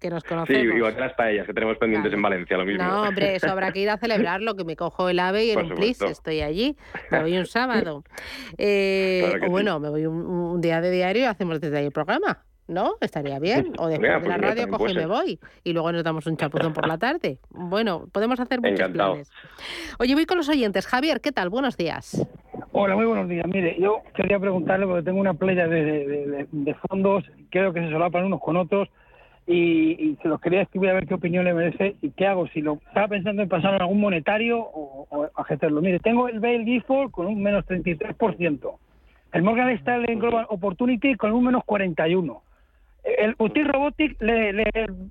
Speaker 3: Que nos conocemos.
Speaker 16: Sí, igual que las paellas que tenemos pendientes en Valencia, lo mismo.
Speaker 3: No, hombre, eso habrá que ir a celebrarlo, que me cojo el ave y en un plis estoy allí. Me voy un sábado. Eh, o bueno, me voy un, día de diario y hacemos desde ahí el programa. ¿No? Estaría bien. O después de la pues radio cojo y me voy. Y luego nos damos un chapuzón por la tarde. Bueno, podemos hacer muchos planes. Oye, voy con los oyentes. Javier, ¿qué tal? Buenos días.
Speaker 17: Hola, muy buenos días. Mire, yo quería preguntarle, porque tengo una playa de, fondos, creo que se solapan unos con otros, y, se los quería escribir a ver qué opinión le merece y qué hago. Si lo estaba pensando en pasar en algún monetario o, o a Mire, tengo el Bale Gifford con un menos 33%. El Morgan Stanley Global Opportunity con un menos 41 el Util Robotic le, le,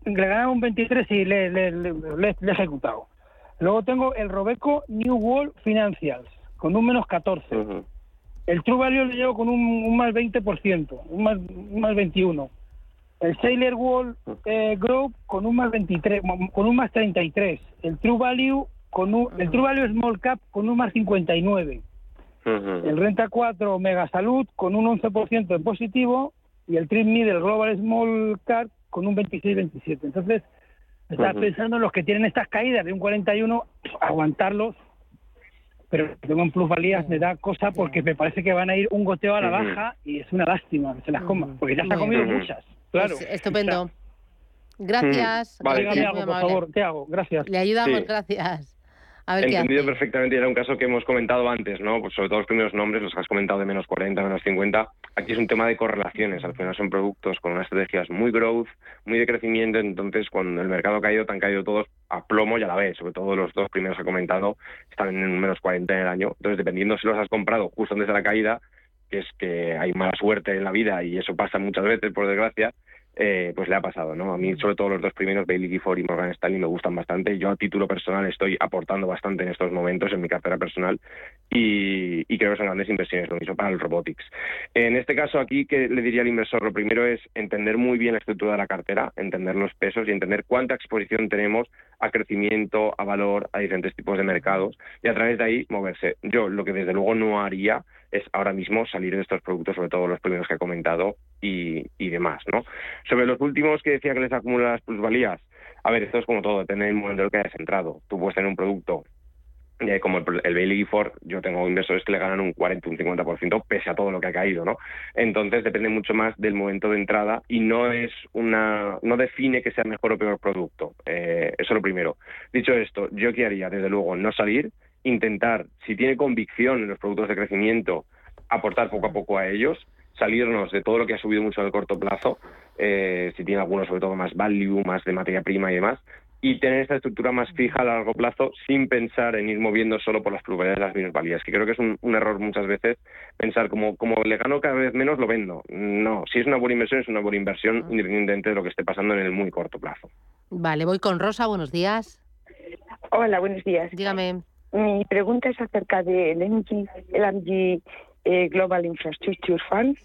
Speaker 17: ganaba un 23 y le, le, he ejecutado. Luego tengo el Robeco New World Financials con un menos 14. El True Value le llevo con un, más 20%, un más, un más 21. El Sailor World eh, Group con un más 23, con un más 33. El True Value con un, el True Value Small Cap con un más 59. El Renta 4 Mega Salud con un 11% en positivo y el Trim Middle Global Small Car con un 26-27. Entonces, estaba pensando en los que tienen estas caídas de un 41, aguantarlos, pero tengo en plusvalías me da cosa porque me parece que van a ir un goteo a la baja y es una lástima que se las coma, porque ya se ha comido muchas. Claro.
Speaker 3: estupendo. Gracias.
Speaker 17: Vale, por favor, ¿qué hago? Gracias.
Speaker 3: Le ayudamos, gracias.
Speaker 16: He entendido perfectamente, era un caso que hemos comentado antes, ¿no? Pues sobre todo los primeros nombres, los que has comentado de menos 40, menos 50. Aquí es un tema de correlaciones, al final son productos con unas estrategias muy growth, muy de crecimiento, entonces cuando el mercado ha caído, tan caído todos a plomo, ya la ves, sobre todo los dos primeros que he comentado, están en menos 40 en el año. Entonces, dependiendo si los has comprado justo antes de la caída, que es que hay mala suerte en la vida y eso pasa muchas veces, por desgracia, eh, pues le ha pasado, ¿no? A mí, sobre todo los dos primeros, Bailey Gifford y Morgan Stanley, me gustan bastante. Yo, a título personal, estoy aportando bastante en estos momentos en mi cartera personal y, creo que son grandes inversiones, lo mismo para el robotics. En este caso, aquí, ¿qué le diría al inversor? Lo primero es entender muy bien la estructura de la cartera, entender los pesos y entender cuánta exposición tenemos a crecimiento, a valor, a diferentes tipos de mercados y a través de ahí moverse. Yo, lo que desde luego no haría es ahora mismo salir de estos productos, sobre todo los primeros que he comentado y, demás, ¿no? Sobre los últimos que decía que les acumulan las plusvalías, a ver, esto es como todo, depende del momento en el que hayas entrado. Tú puedes tener un producto eh, como el, el Bailey Ford, yo tengo inversores que le ganan un 40, un 50% pese a todo lo que ha caído, ¿no? Entonces depende mucho más del momento de entrada y no es una, no define que sea mejor o peor producto. Eh, eso es lo primero. Dicho esto, yo qué haría, desde luego, no salir, intentar, si tiene convicción en los productos de crecimiento, aportar poco a poco a ellos, salirnos de todo lo que ha subido mucho en el corto plazo, eh, si tiene algunos sobre todo más value, más de materia prima y demás, y tener esta estructura más fija a largo plazo sin pensar en ir moviendo solo por las probabilidades de las minusvalías, que creo que es un, error muchas veces pensar como, como le gano cada vez menos, lo vendo. No, si es una buena inversión, es una buena inversión independientemente de lo que esté pasando en el muy corto plazo.
Speaker 3: Vale, voy con Rosa, buenos días.
Speaker 18: Hola, buenos días.
Speaker 3: Dígame.
Speaker 18: Mi pregunta es acerca del MG, el MG eh, Global Infrastructure Fund,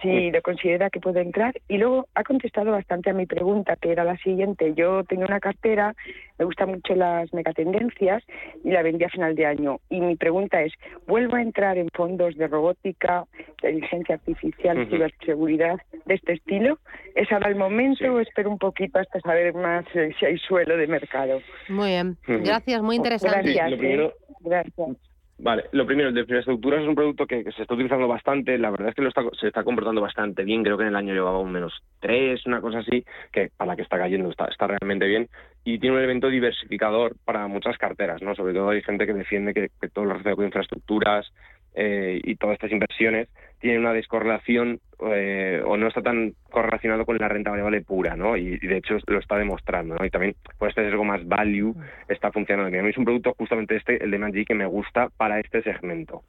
Speaker 18: si lo considera que puede entrar. Y luego ha contestado bastante a mi pregunta, que era la siguiente. Yo tengo una cartera, me gustan mucho las megatendencias y la vendí a final de año. Y mi pregunta es, ¿vuelvo a entrar en fondos de robótica, inteligencia artificial, ciberseguridad de este estilo? ¿Es ahora el momento o espero un poquito hasta saber más eh, si hay suelo de mercado?
Speaker 3: Muy bien, gracias, muy interesante.
Speaker 18: Gracias. ¿eh? Gracias.
Speaker 16: Vale, lo primero, el de infraestructuras es un producto que, se está utilizando bastante, la verdad es que lo está, se está comportando bastante bien, creo que en el año llevaba un menos tres, una cosa así, que para la que está cayendo está, está realmente bien, y tiene un elemento diversificador para muchas carteras, ¿no? Sobre todo hay gente que defiende que, que todo lo relacionado con infraestructuras eh, y todas estas inversiones tienen una descorrelación eh, o no está tan correlacionado con la renta variable pura, ¿no? Y, de hecho lo está demostrando, ¿no? Y también por este algo más value está funcionando bien. Es un producto justamente este, el de Magic, que me gusta para este segmento.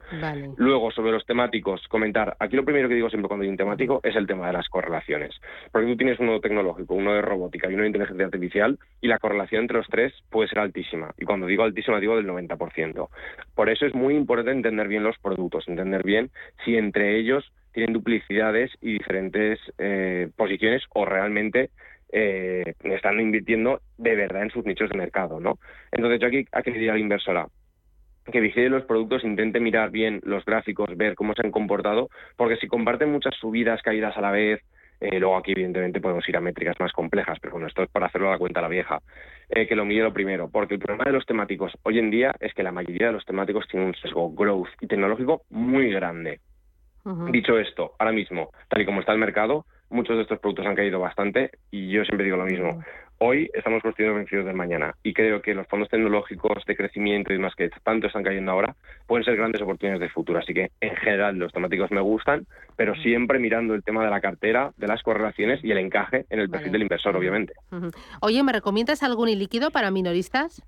Speaker 16: Luego, sobre los temáticos, comentar, aquí lo primero que digo siempre cuando hay un temático es el tema de las correlaciones. Porque tú tienes uno tecnológico, uno de robótica y uno de inteligencia artificial y la correlación entre los tres puede ser altísima. Y cuando digo altísima digo del 90%. Por eso es muy importante entender bien los productos, entender bien si entre ellos tienen duplicidades y diferentes eh, posiciones o realmente eh, están invirtiendo de verdad en sus nichos de mercado, ¿no? Entonces yo aquí a que diría al inversora que vigile los productos, intente mirar bien los gráficos, ver cómo se han comportado, porque si comparten muchas subidas, caídas a la vez, eh, luego aquí evidentemente podemos ir a métricas más complejas, pero bueno, esto es para hacerlo a la cuenta la vieja, eh, que lo mire lo primero, porque el problema de los temáticos hoy en día es que la mayoría de los temáticos tienen un sesgo growth y tecnológico muy grande. Dicho esto, ahora mismo, tal y como está el mercado, muchos de estos productos han caído bastante y yo siempre digo lo mismo. Hoy estamos construyendo beneficios del mañana y creo que los fondos tecnológicos de crecimiento y demás que tanto están cayendo ahora pueden ser grandes oportunidades de futuro. Así que en general los temáticos me gustan, pero siempre mirando el tema de la cartera, de las correlaciones y el encaje en el perfil del inversor, obviamente.
Speaker 3: Oye, ¿me recomiendas algún ilíquido para minoristas?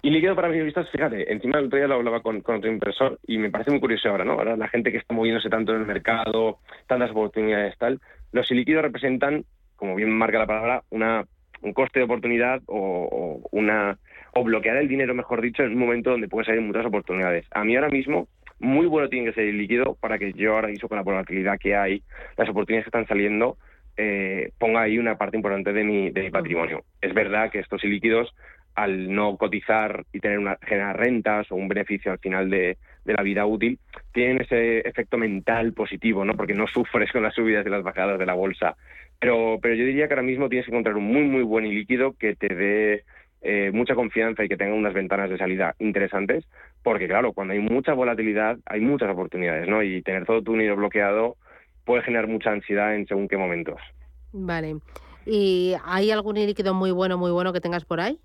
Speaker 16: Y líquido para minoristas, fíjate, encima el otro día lo hablaba con, otro inversor y me parece muy curioso ahora, ¿no? Ahora la gente que está moviéndose tanto en el mercado, tantas oportunidades, tal, los ilíquidos representan, como bien marca la palabra, una, un coste de oportunidad o, una o bloquear el dinero, mejor dicho, en un momento donde puede salir muchas oportunidades. A mí ahora mismo, muy bueno tiene que ser el líquido para que yo ahora mismo con la volatilidad que hay, las oportunidades que están saliendo, eh, ponga ahí una parte importante de mi, de mi patrimonio. Es verdad que estos ilíquidos al no cotizar y tener una, generar rentas o un beneficio al final de, la vida útil, tienen ese efecto mental positivo, ¿no? Porque no sufres con las subidas y las bajadas de la bolsa. Pero, pero yo diría que ahora mismo tienes que encontrar un muy, muy buen líquido que te dé eh, mucha confianza y que tenga unas ventanas de salida interesantes, porque claro, cuando hay mucha volatilidad hay muchas oportunidades, ¿no? Y tener todo tu dinero bloqueado puede generar mucha ansiedad en según qué momentos.
Speaker 3: Vale. ¿Y hay algún líquido muy bueno, muy bueno que tengas por ahí?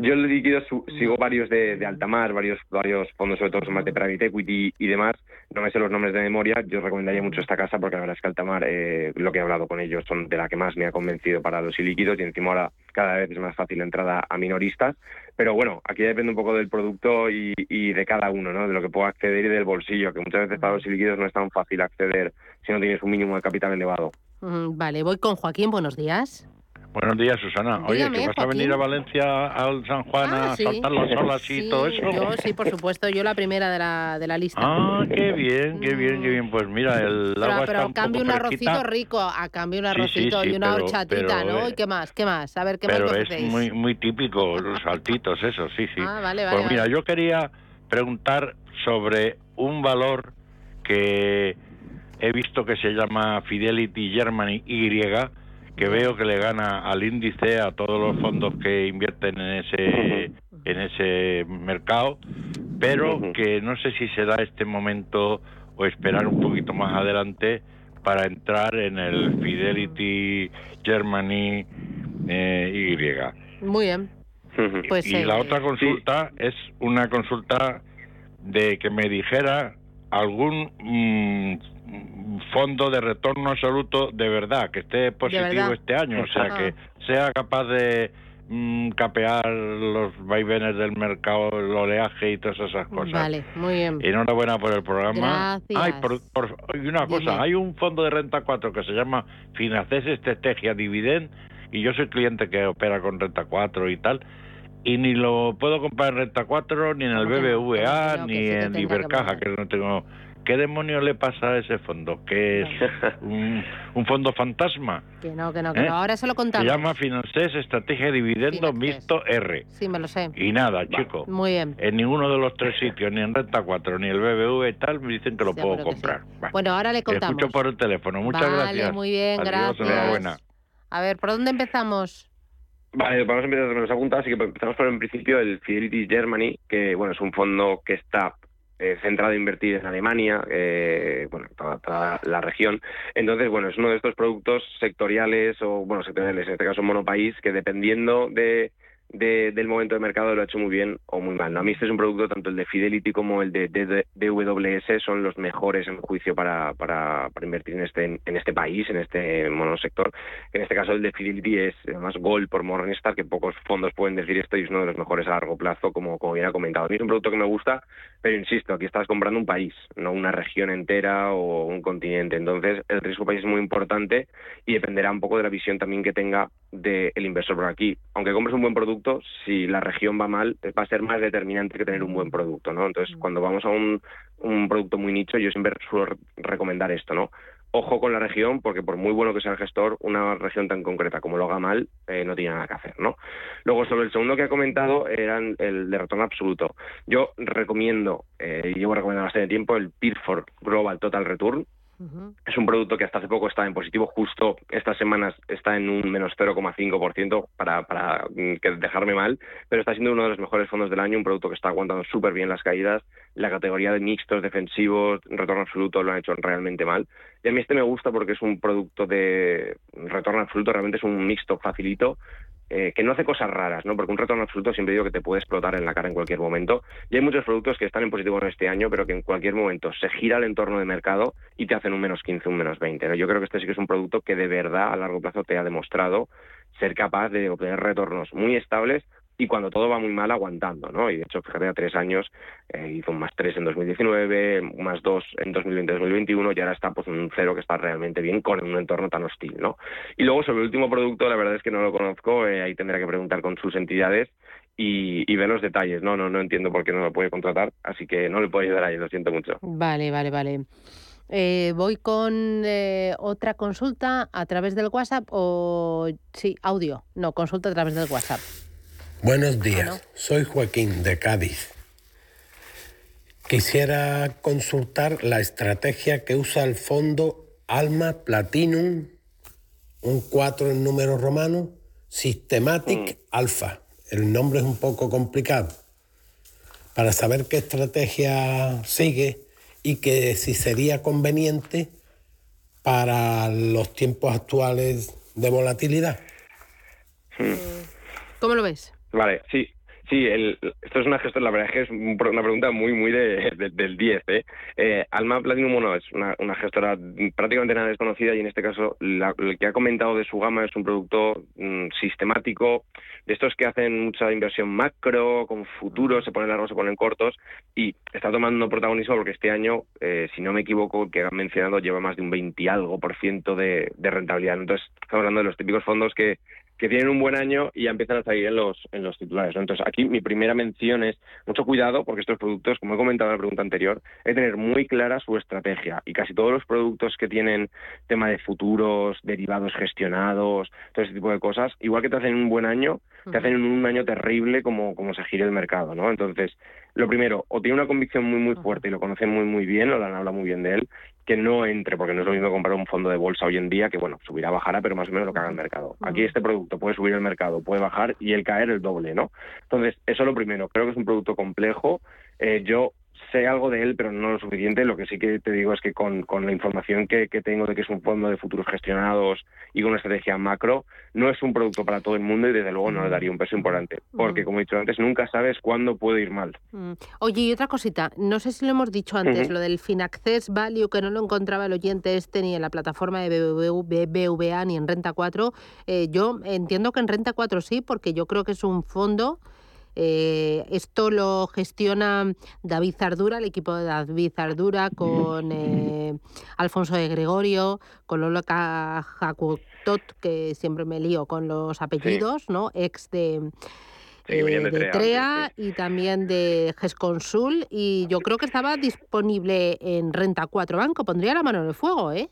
Speaker 16: Yo el líquido sigo varios de, de Altamar, varios varios fondos, sobre todo más de private equity y demás. No me sé los nombres de memoria. Yo recomendaría mucho esta casa porque la verdad es que Altamar, eh, lo que he hablado con ellos, son de la que más me ha convencido para los ilíquidos y encima ahora cada vez es más fácil la entrada a minoristas. Pero bueno, aquí depende un poco del producto y, y de cada uno, ¿no? De lo que pueda acceder y del bolsillo, que muchas veces para los ilíquidos no es tan fácil acceder si no tienes un mínimo de capital elevado.
Speaker 3: Vale, voy con Joaquín. Buenos días.
Speaker 19: Buenos días, Susana. Oye, ¿que vas a venir a Valencia al San Juan a ah, saltar las olas y todo eso?
Speaker 3: Yo sí, por supuesto, yo la primera de la, de la lista.
Speaker 19: Ah, qué bien, qué bien, qué bien. Pues mira, el
Speaker 3: pero,
Speaker 19: agua
Speaker 3: pero
Speaker 19: está un
Speaker 3: un arrocito rico, a cambio un arrocito y una horchatita, ¿no? ¿Y qué más? ¿Qué más? A ver, ¿qué
Speaker 19: pero
Speaker 3: más
Speaker 19: es muy, muy típico, los saltitos, eso, sí, sí.
Speaker 3: Ah, vale, vale.
Speaker 19: Pues mira, yo quería preguntar sobre un valor que he visto que se llama Fidelity Germany Y, que veo que le gana al índice a todos los fondos que invierten en ese en ese mercado, pero que no sé si se da este momento o esperar un poquito más adelante para entrar en el Fidelity Germany eh, Y.
Speaker 3: Muy bien.
Speaker 19: Pues, y la eh, otra consulta es una consulta de que me dijera algún mm, fondo de retorno absoluto de verdad, que esté positivo este año, o sea, que sea capaz de mm, capear los vaivenes del mercado, el oleaje y todas esas cosas.
Speaker 3: Vale, muy bien.
Speaker 19: Enhorabuena por el programa.
Speaker 3: Gracias.
Speaker 19: por, y una cosa, hay un fondo de renta 4 que se llama Finances Estrategia Dividend y yo soy cliente que opera con renta 4 y tal y ni lo puedo comprar en Renta 4, ni en el BBVA, ni en Ibercaja, que no tengo ¿Qué demonio le pasa a ese fondo? ¿Que es un, fondo fantasma?
Speaker 3: Que no, que no, que no. ¿Eh? Ahora se lo contamos.
Speaker 19: Se llama Finances Estrategia de Dividendo Mixto R.
Speaker 3: Sí, me lo sé.
Speaker 19: Y nada, chico.
Speaker 3: Muy bien.
Speaker 19: En ninguno de los tres sitios, ni en Renta 4, ni el BBV y tal, me dicen que lo puedo comprar.
Speaker 3: Bueno, ahora le contamos.
Speaker 19: Escucho por el teléfono. Muchas
Speaker 3: vale, muy bien, gracias.
Speaker 19: Enhorabuena.
Speaker 3: A ver, ¿por dónde empezamos?
Speaker 16: Vale, vamos a empezar con las preguntas, así que empezamos por en principio el Fidelity Germany, que bueno es un fondo que está eh, centrado en invertir en Alemania, eh, bueno, toda, la región. Entonces, bueno, es uno de estos productos sectoriales o, bueno, sectoriales, en este caso monopaís, que dependiendo de del momento de mercado lo ha hecho muy bien o muy mal. A mí este es un producto, tanto el de Fidelity como el de, DWS, son los mejores en juicio para, para, invertir en este, en este país, en este monosector. En este caso el de Fidelity es además Gold por Morningstar, que pocos fondos pueden decir esto y es uno de los mejores a largo plazo, como, como bien ha comentado. A mí es un producto que me gusta, pero insisto, aquí estás comprando un país, no una región entera o un continente. Entonces el riesgo país es muy importante y dependerá un poco de la visión también que tenga del inversor por aquí. Aunque compres un buen producto, si la región va mal, va a ser más determinante que tener un buen producto, ¿no? Entonces, mm. cuando vamos a un, un producto muy nicho, yo siempre suelo recomendar esto, ¿no? Ojo con la región, porque por muy bueno que sea el gestor, una región tan concreta como lo haga mal, eh, no tiene nada que hacer, ¿no? Luego, sobre el segundo que ha comentado, era el de retorno absoluto. Yo recomiendo, eh, llevo recomendando bastante tiempo, el Pitford Global Total Return, es un producto que hasta hace poco estaba en positivo, justo estas semanas está en un menos 0,5% para, para mm, dejarme mal, pero está siendo uno de los mejores fondos del año, un producto que está aguantando súper bien las caídas, la categoría de mixtos, defensivos, retorno absoluto lo han hecho realmente mal. Y a mí este me gusta porque es un producto de retorno absoluto, realmente es un mixto facilito, eh, que no hace cosas raras, ¿no? Porque un retorno absoluto siempre digo que te puede explotar en la cara en cualquier momento. Y hay muchos productos que están en positivo en este año, pero que en cualquier momento se gira el entorno de mercado y te hacen un menos 15, un menos 20. Yo creo que este sí que es un producto que de verdad a largo plazo te ha demostrado ser capaz de obtener retornos muy estables y cuando todo va muy mal aguantando, ¿no? Y de hecho, fíjate, a tres años eh, hizo un más tres en 2019, más dos en 2020-2021 y ahora está pues un cero que está realmente bien con un entorno tan hostil, ¿no? Y luego sobre el último producto, la verdad es que no lo conozco, eh, ahí tendré que preguntar con sus entidades y, ver los detalles, ¿no? ¿no? No entiendo por qué no lo puede contratar, así que no le puedo ayudar ahí, lo siento mucho.
Speaker 3: Vale, vale, vale. Eh, voy con otra consulta a través del WhatsApp o sí, audio. No, consulta a través del WhatsApp.
Speaker 20: Buenos días, soy Joaquín de Cádiz. Quisiera consultar la estrategia que usa el fondo Alma Platinum, un 4 en número romano, Systematic mm. Alpha. El nombre es un poco complicado. Para saber qué estrategia sigue y que si sería conveniente para los tiempos actuales de volatilidad.
Speaker 3: ¿Cómo lo ves?
Speaker 16: Vale, sí. Sí, el, esto es una gestora, la verdad es que es una pregunta muy, muy de, del 10. ¿eh? ¿eh? Alma Platinum Mono es una, una, gestora prácticamente nada desconocida y en este caso la, el que ha comentado de su gama es un producto mm, sistemático, de estos que hacen mucha inversión macro, con futuros, se ponen largos, se ponen cortos y está tomando protagonismo porque este año, eh, si no me equivoco, que han mencionado lleva más de un 20 y algo por ciento de, de rentabilidad. Entonces, estamos hablando de los típicos fondos que que tienen un buen año y ya empiezan a salir en los, en los titulares. Entonces, aquí mi primera mención es mucho cuidado porque estos productos, como he comentado en la pregunta anterior, hay que tener muy clara su estrategia y casi todos los productos que tienen tema de futuros, derivados gestionados, todo ese tipo de cosas, igual que te hacen un buen año, te hacen un año terrible como, como se gire el mercado, ¿no? Entonces, lo primero, o tiene una convicción muy muy fuerte y lo conocen muy muy bien, o le han hablado muy bien de él, que no entre, porque no es lo mismo comprar un fondo de bolsa hoy en día, que bueno, subirá, bajará, pero más o menos lo que haga el mercado. Aquí este producto puede subir el mercado, puede bajar y el caer el doble, ¿no? Entonces, eso es lo primero. Creo que es un producto complejo. Eh, yo sé algo de él, pero no lo suficiente. Lo que sí que te digo es que con, con la información que, que, tengo de que es un fondo de futuros gestionados y con una estrategia macro, no es un producto para todo el mundo y desde luego no le daría un peso importante. Porque, como he dicho antes, nunca sabes cuándo puede ir mal.
Speaker 3: Mm. Oye, y otra cosita, no sé si lo hemos dicho antes, lo del Finaccess Value, que no lo encontraba el oyente este ni en la plataforma de BBVA ni en Renta 4. Eh, yo entiendo que en Renta 4 sí, porque yo creo que es un fondo eh, esto lo gestiona David Zardura, el equipo de David Zardura, con eh, Alfonso de Gregorio, con Lola Jacutot, que siempre me lío con los apellidos, ¿no? Ex de. Eh, TREA, y también de GESConsul y yo creo que estaba disponible en Renta 4 Banco. Pondría la mano en el fuego, ¿eh?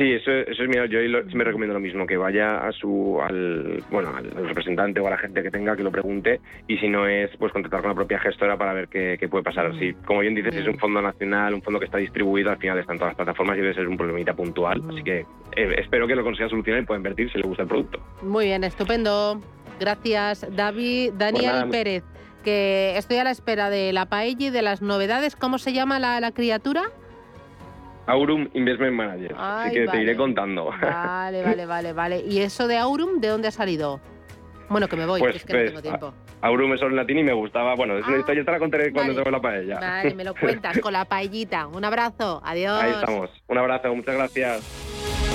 Speaker 16: Sí, eso, eso es mío. Yo me recomiendo lo mismo, que vaya a su, al, bueno, al representante o a la gente que tenga que lo pregunte y si no es, pues contactar con la propia gestora para ver qué, puede pasar. Así, como bien dices, es un fondo nacional, un fondo que está distribuido, al final están todas las plataformas y debe ser un problemita puntual. Así que eh, espero que lo consiga solucionar y pueda invertir si le gusta el producto.
Speaker 3: Muy bien, estupendo. Gracias, David. Daniel pues Pérez, que estoy a la espera de la paella y de las novedades. ¿Cómo se llama la, la criatura?
Speaker 16: Aurum Investment Manager. Así que te iré contando.
Speaker 3: Vale, vale, vale, vale. ¿Y eso de Aurum de dónde ha salido? Bueno, que me voy, pues, es que no tengo tiempo.
Speaker 16: Aurum es y me gustaba. Bueno, es una ah, historia, te la contaré cuando tengo la paella.
Speaker 3: Vale, me lo cuentas con la paellita. Un abrazo, adiós.
Speaker 16: Ahí estamos. Un abrazo, muchas gracias.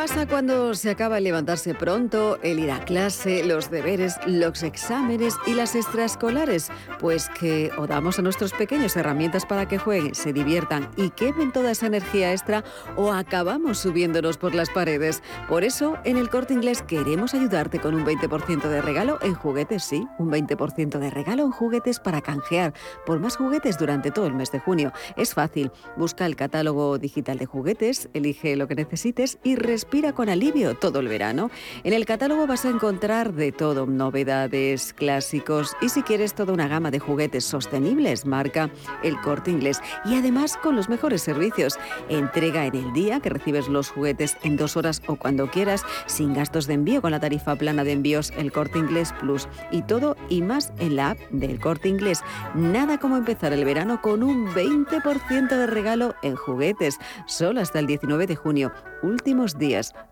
Speaker 21: Pasa cuando se acaba el levantarse pronto, el ir a clase, los deberes, los exámenes y las extraescolares? Pues que o damos a nuestros pequeños herramientas para que jueguen, se diviertan y quemen toda esa energía extra o acabamos subiéndonos por las paredes. Por eso, en el corte inglés queremos ayudarte con un 20% de regalo en juguetes, sí, un 20% de regalo en juguetes para canjear por más juguetes durante todo el mes de junio. Es fácil, busca el catálogo digital de juguetes, elige lo que necesites y respira con alivio todo el verano. En el catálogo vas a encontrar de todo, novedades, clásicos y si quieres toda una gama de juguetes sostenibles, marca el corte inglés. Y además con los mejores servicios. Entrega en el día que recibes los juguetes en dos horas o cuando quieras, sin gastos de envío con la tarifa plana de envíos el corte inglés plus. Y todo y más en la app del corte inglés. Nada como empezar el verano con un 20% de regalo en juguetes. Solo hasta el 19 de junio. Últimos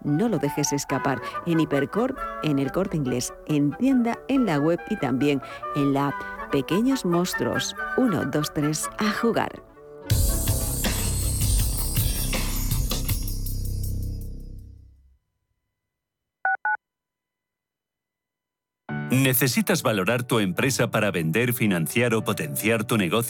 Speaker 21: No lo dejes escapar en Hipercor, en el corte inglés, en tienda, en la web y también en la app. Pequeños monstruos. 1, 2, 3, a jugar.
Speaker 11: ¿Necesitas valorar tu empresa para vender, financiar o potenciar tu negocio?